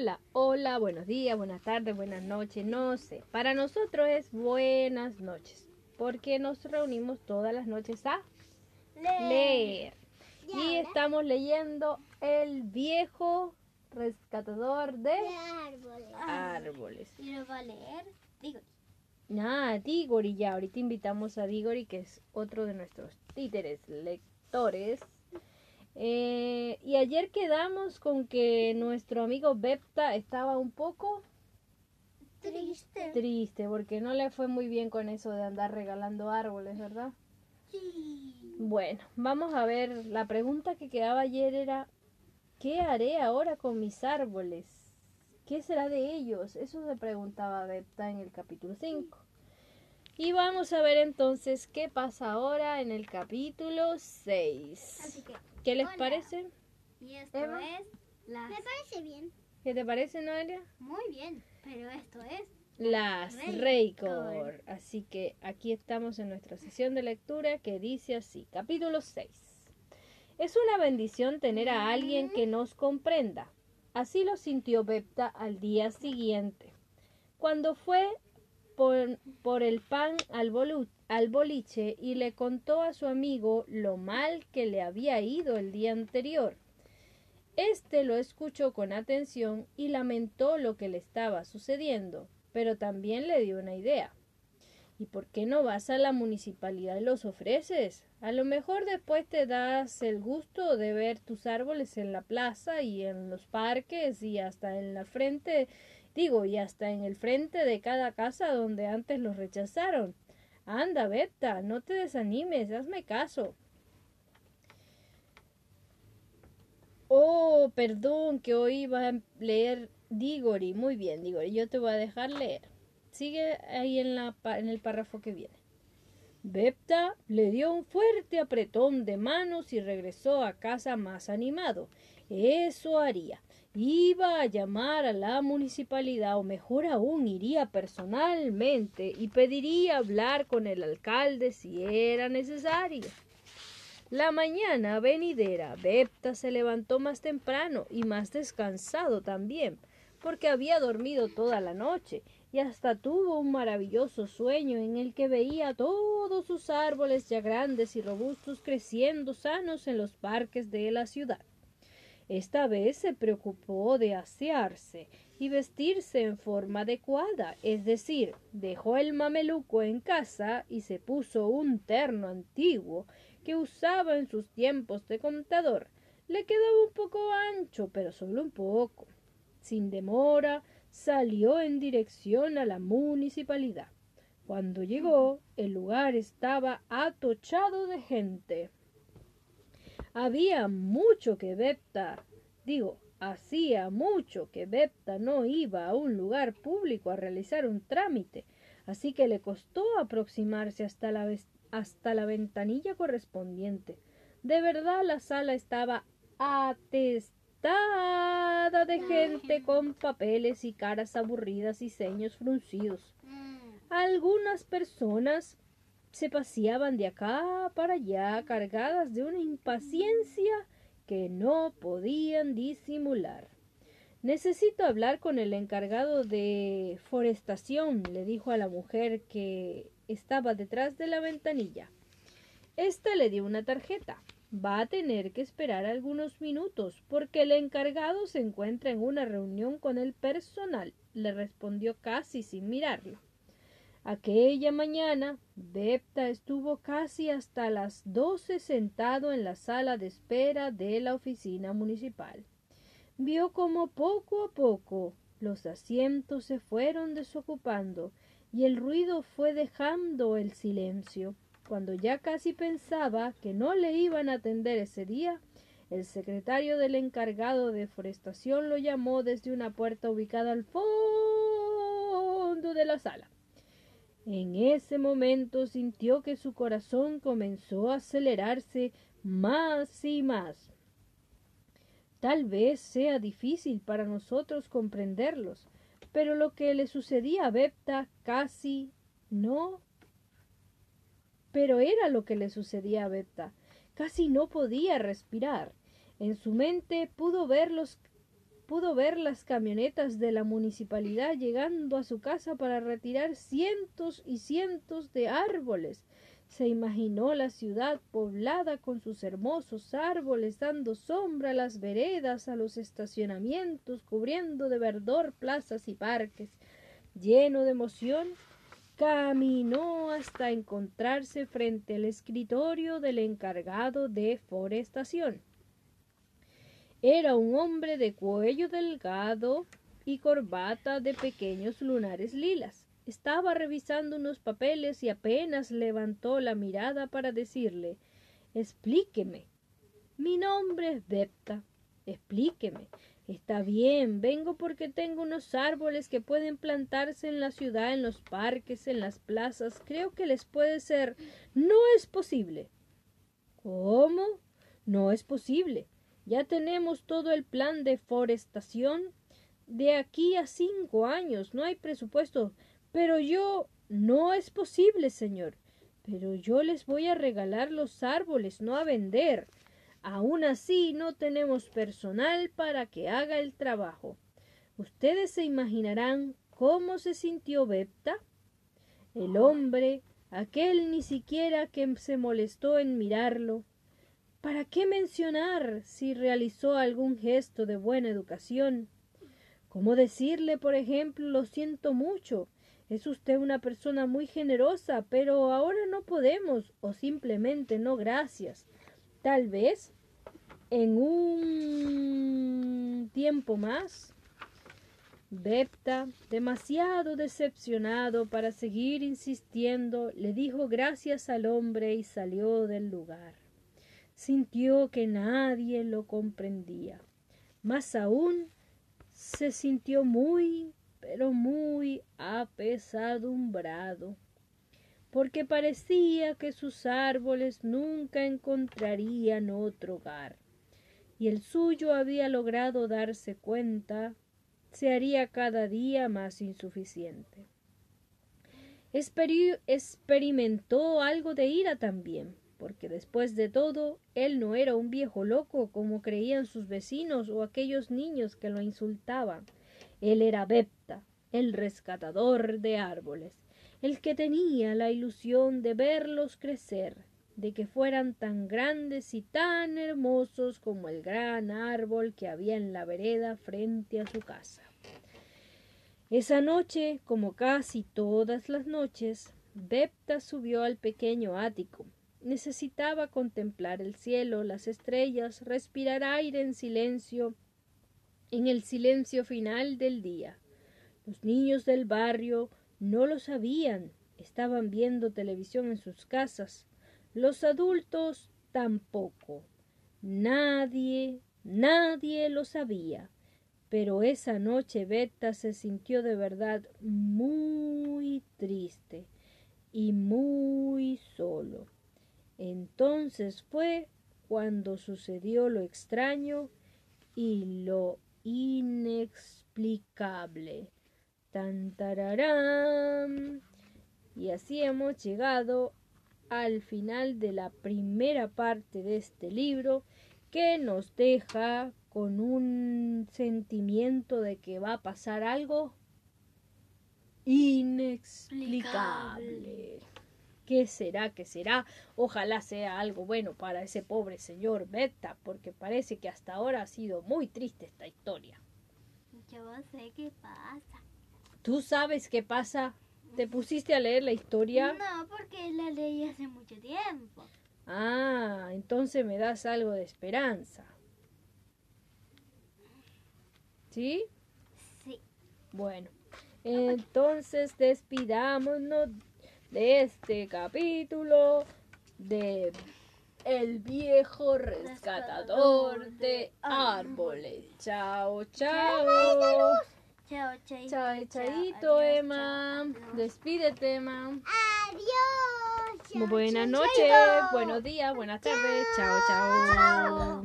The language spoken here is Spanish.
Hola, hola, buenos días, buenas tardes, buenas noches, no sé. Para nosotros es buenas noches, porque nos reunimos todas las noches a leer. Y estamos leyendo El viejo rescatador de árboles. árboles. ¿Y lo va a leer? Digo, Ah, Digori ya. Ahorita invitamos a Digori, que es otro de nuestros títeres lectores. Eh, y ayer quedamos con que nuestro amigo Bepta estaba un poco triste. triste porque no le fue muy bien con eso de andar regalando árboles, ¿verdad? Sí. Bueno, vamos a ver. La pregunta que quedaba ayer era, ¿qué haré ahora con mis árboles? ¿Qué será de ellos? Eso se preguntaba Bepta en el capítulo 5. Y vamos a ver entonces qué pasa ahora en el capítulo 6. Así que, ¿Qué les hola. parece? y esto Emma. es las... Me parece bien. ¿Qué te parece, Noelia? Muy bien, pero esto es... Las Reicor. Reicor. Así que aquí estamos en nuestra sesión de lectura que dice así, capítulo 6. Es una bendición tener a alguien que nos comprenda. Así lo sintió Bepta al día siguiente. Cuando fue por, el pan al, bolu- al boliche y le contó a su amigo lo mal que le había ido el día anterior. Este lo escuchó con atención y lamentó lo que le estaba sucediendo, pero también le dio una idea. ¿Y por qué no vas a la municipalidad y los ofreces? A lo mejor después te das el gusto de ver tus árboles en la plaza y en los parques y hasta en la frente, digo, y hasta en el frente de cada casa donde antes los rechazaron. Anda, Berta, no te desanimes, hazme caso. Oh, perdón, que hoy iba a leer Digori. Muy bien, Digori, yo te voy a dejar leer. Sigue ahí en, la, en el párrafo que viene. Bepta le dio un fuerte apretón de manos y regresó a casa más animado. Eso haría. Iba a llamar a la municipalidad o mejor aún iría personalmente y pediría hablar con el alcalde si era necesario. La mañana venidera, Bepta se levantó más temprano y más descansado también, porque había dormido toda la noche y hasta tuvo un maravilloso sueño en el que veía todos sus árboles ya grandes y robustos creciendo sanos en los parques de la ciudad. Esta vez se preocupó de asearse y vestirse en forma adecuada, es decir, dejó el mameluco en casa y se puso un terno antiguo que usaba en sus tiempos de contador. Le quedaba un poco ancho, pero solo un poco. Sin demora, salió en dirección a la municipalidad. Cuando llegó, el lugar estaba atochado de gente. Había mucho que Bepta, digo, hacía mucho que Bepta no iba a un lugar público a realizar un trámite, así que le costó aproximarse hasta la, hasta la ventanilla correspondiente. De verdad la sala estaba atestada de gente con papeles y caras aburridas y ceños fruncidos. Mm, Algunas personas se paseaban de acá para allá cargadas de una impaciencia que no podían disimular. Necesito hablar con el encargado de forestación, le dijo a la mujer que estaba detrás de la ventanilla. Esta le dio una tarjeta. Va a tener que esperar algunos minutos porque el encargado se encuentra en una reunión con el personal, le respondió casi sin mirarlo. Aquella mañana, Bepta estuvo casi hasta las doce sentado en la sala de espera de la oficina municipal. Vio como poco a poco los asientos se fueron desocupando y el ruido fue dejando el silencio. Cuando ya casi pensaba que no le iban a atender ese día, el secretario del encargado de forestación lo llamó desde una puerta ubicada al fondo de la sala. En ese momento sintió que su corazón comenzó a acelerarse más y más. Tal vez sea difícil para nosotros comprenderlos, pero lo que le sucedía a Bepta casi no. Pero era lo que le sucedía a Bepta. Casi no podía respirar. En su mente pudo ver los pudo ver las camionetas de la municipalidad llegando a su casa para retirar cientos y cientos de árboles. Se imaginó la ciudad poblada con sus hermosos árboles, dando sombra a las veredas, a los estacionamientos, cubriendo de verdor plazas y parques. Lleno de emoción, caminó hasta encontrarse frente al escritorio del encargado de forestación. Era un hombre de cuello delgado y corbata de pequeños lunares lilas. Estaba revisando unos papeles y apenas levantó la mirada para decirle Explíqueme. Mi nombre es Bepta. Explíqueme. Está bien, vengo porque tengo unos árboles que pueden plantarse en la ciudad, en los parques, en las plazas. Creo que les puede ser. No es posible. ¿Cómo? No es posible. Ya tenemos todo el plan de forestación de aquí a cinco años. No hay presupuesto. Pero yo. No es posible, señor. Pero yo les voy a regalar los árboles, no a vender. Aún así no tenemos personal para que haga el trabajo. Ustedes se imaginarán cómo se sintió Bepta. El hombre, aquel ni siquiera que se molestó en mirarlo. ¿Para qué mencionar si realizó algún gesto de buena educación? ¿Cómo decirle, por ejemplo, lo siento mucho? Es usted una persona muy generosa, pero ahora no podemos, o simplemente no gracias. Tal vez en un tiempo más. Bepta, demasiado decepcionado para seguir insistiendo, le dijo gracias al hombre y salió del lugar. Sintió que nadie lo comprendía. Más aún, se sintió muy, pero muy apesadumbrado, porque parecía que sus árboles nunca encontrarían otro hogar, y el suyo había logrado darse cuenta, se haría cada día más insuficiente. Experi experimentó algo de ira también, porque después de todo, él no era un viejo loco como creían sus vecinos o aquellos niños que lo insultaban. Él era Bepta, el rescatador de árboles, el que tenía la ilusión de verlos crecer, de que fueran tan grandes y tan hermosos como el gran árbol que había en la vereda frente a su casa. Esa noche, como casi todas las noches, Bepta subió al pequeño ático. Necesitaba contemplar el cielo, las estrellas, respirar aire en silencio, en el silencio final del día. Los niños del barrio no lo sabían, estaban viendo televisión en sus casas. Los adultos tampoco. Nadie, nadie lo sabía. Pero esa noche Beta se sintió de verdad muy triste y muy solo. Entonces fue cuando sucedió lo extraño y lo inexplicable. Tan tararán. Y así hemos llegado al final de la primera parte de este libro que nos deja con un sentimiento de que va a pasar algo inexplicable. ¿Qué será? ¿Qué será? Ojalá sea algo bueno para ese pobre señor Beta, porque parece que hasta ahora ha sido muy triste esta historia. Yo sé qué pasa. ¿Tú sabes qué pasa? ¿Te pusiste a leer la historia? No, porque la leí hace mucho tiempo. Ah, entonces me das algo de esperanza. ¿Sí? Sí. Bueno, entonces despidámonos de este capítulo de El viejo rescatador de árboles. Chao, chao. Chao, chaito. Chao, chaito, Emma. chao. Despídete, Emma. Adiós. Chao, Buenas chao, noches, buenos días, buenas tardes. Chao, chao.